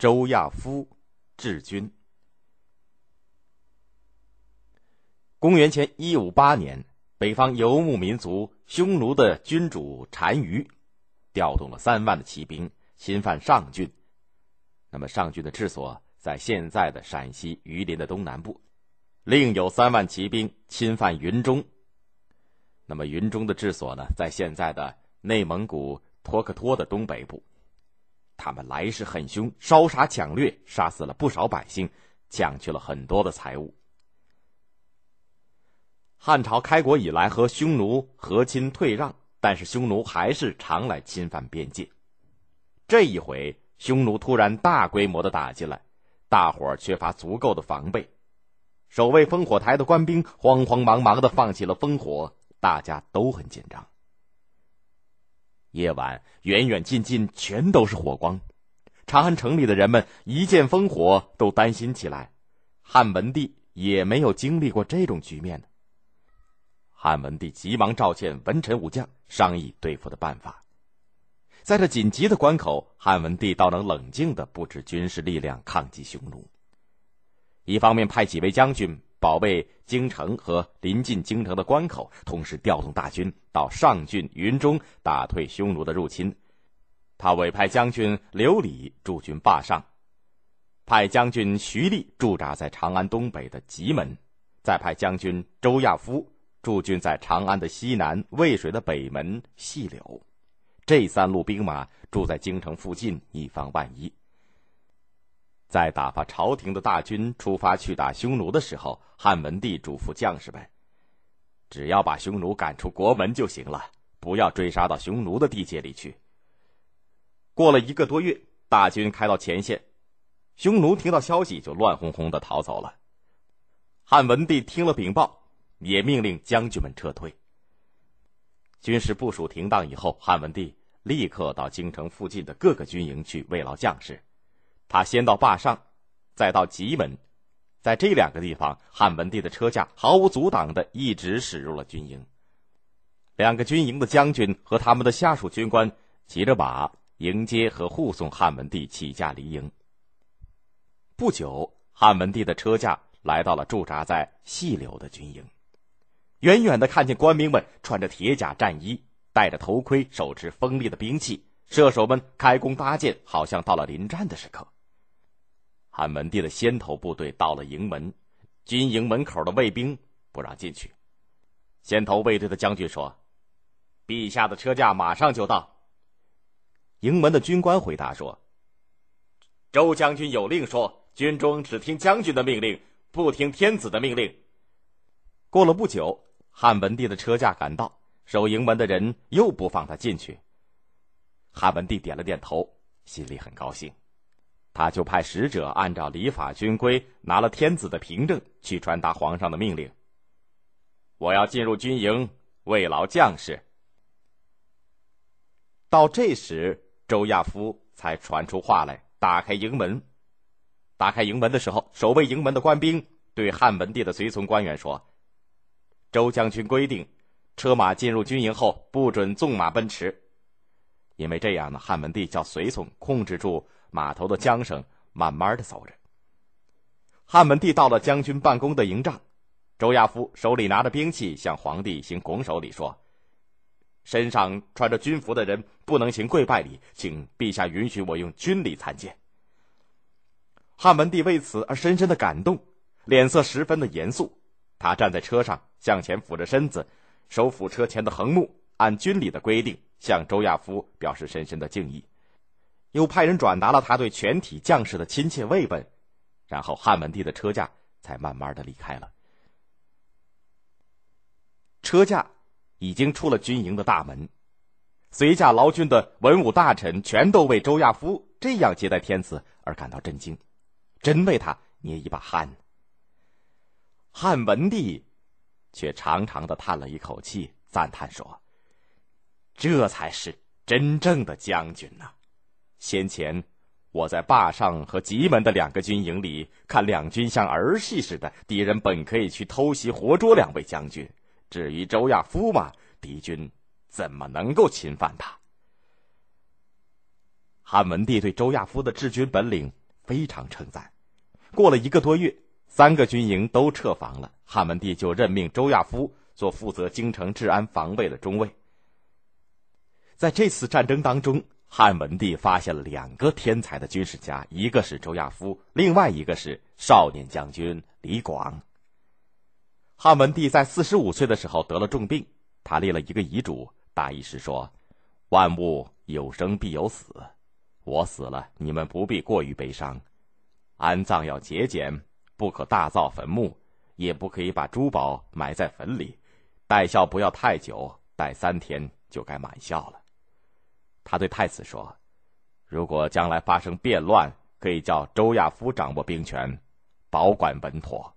周亚夫治军。公元前一五八年，北方游牧民族匈奴的君主单于，调动了三万的骑兵侵犯上郡。那么上郡的治所在现在的陕西榆林的东南部，另有三万骑兵侵犯云中。那么云中的治所呢，在现在的内蒙古托克托的东北部。他们来势很凶，烧杀抢掠，杀死了不少百姓，抢去了很多的财物。汉朝开国以来和匈奴和亲退让，但是匈奴还是常来侵犯边界。这一回，匈奴突然大规模的打进来，大伙儿缺乏足够的防备，守卫烽火台的官兵慌慌忙忙的放弃了烽火，大家都很紧张。夜晚，远远近近全都是火光。长安城里的人们一见烽火，都担心起来。汉文帝也没有经历过这种局面呢。汉文帝急忙召见文臣武将，商议对付的办法。在这紧急的关口，汉文帝倒能冷静的布置军事力量抗击匈奴。一方面派几位将军。保卫京城和临近京城的关口，同时调动大军到上郡、云中打退匈奴的入侵。他委派将军刘礼驻军坝上，派将军徐立驻扎在长安东北的棘门，再派将军周亚夫驻军在长安的西南、渭水的北门细柳。这三路兵马驻在京城附近，以防万一。在打发朝廷的大军出发去打匈奴的时候，汉文帝嘱咐将士们：“只要把匈奴赶出国门就行了，不要追杀到匈奴的地界里去。”过了一个多月，大军开到前线，匈奴听到消息就乱哄哄的逃走了。汉文帝听了禀报，也命令将军们撤退。军事部署停当以后，汉文帝立刻到京城附近的各个军营去慰劳将士。他先到坝上，再到棘门，在这两个地方，汉文帝的车驾毫无阻挡的一直驶入了军营。两个军营的将军和他们的下属军官骑着马迎接和护送汉文帝起驾离营。不久，汉文帝的车驾来到了驻扎在细柳的军营，远远的看见官兵们穿着铁甲战衣，戴着头盔，手持锋利的兵器，射手们开弓搭箭，好像到了临战的时刻。汉文帝的先头部队到了营门，军营门口的卫兵不让进去。先头卫队的将军说：“陛下的车驾马上就到。”营门的军官回答说：“周将军有令说，军中只听将军的命令，不听天子的命令。”过了不久，汉文帝的车驾赶到，守营门的人又不放他进去。汉文帝点了点头，心里很高兴。他就派使者按照礼法军规拿了天子的凭证去传达皇上的命令。我要进入军营慰劳将士。到这时，周亚夫才传出话来，打开营门。打开营门的时候，守卫营门的官兵对汉文帝的随从官员说：“周将军规定，车马进入军营后不准纵马奔驰，因为这样呢，汉文帝叫随从控制住。”码头的缰绳慢慢的走着。汉文帝到了将军办公的营帐，周亚夫手里拿着兵器，向皇帝行拱手礼说：“身上穿着军服的人不能行跪拜礼，请陛下允许我用军礼参见。”汉文帝为此而深深的感动，脸色十分的严肃。他站在车上，向前俯着身子，手抚车前的横木，按军礼的规定向周亚夫表示深深的敬意。又派人转达了他对全体将士的亲切慰问，然后汉文帝的车驾才慢慢的离开了。车驾已经出了军营的大门，随驾劳军的文武大臣全都为周亚夫这样接待天子而感到震惊，真为他捏一把汗。汉文帝却长长的叹了一口气，赞叹说：“这才是真正的将军呐！”先前，我在坝上和棘门的两个军营里看两军像儿戏似的，敌人本可以去偷袭活捉两位将军。至于周亚夫嘛，敌军怎么能够侵犯他？汉文帝对周亚夫的治军本领非常称赞。过了一个多月，三个军营都撤防了，汉文帝就任命周亚夫做负责京城治安防卫的中尉。在这次战争当中，汉文帝发现了两个天才的军事家，一个是周亚夫，另外一个是少年将军李广。汉文帝在四十五岁的时候得了重病，他立了一个遗嘱，大意是说：“万物有生必有死，我死了，你们不必过于悲伤。安葬要节俭，不可大造坟墓，也不可以把珠宝埋在坟里。待孝不要太久，待三天就该满孝了。”他对太子说：“如果将来发生变乱，可以叫周亚夫掌握兵权，保管稳妥。”